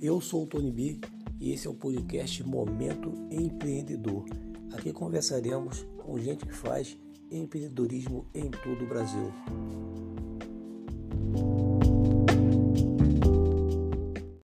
Eu sou o Tony B e esse é o podcast Momento Empreendedor. Aqui conversaremos com gente que faz empreendedorismo em todo o Brasil.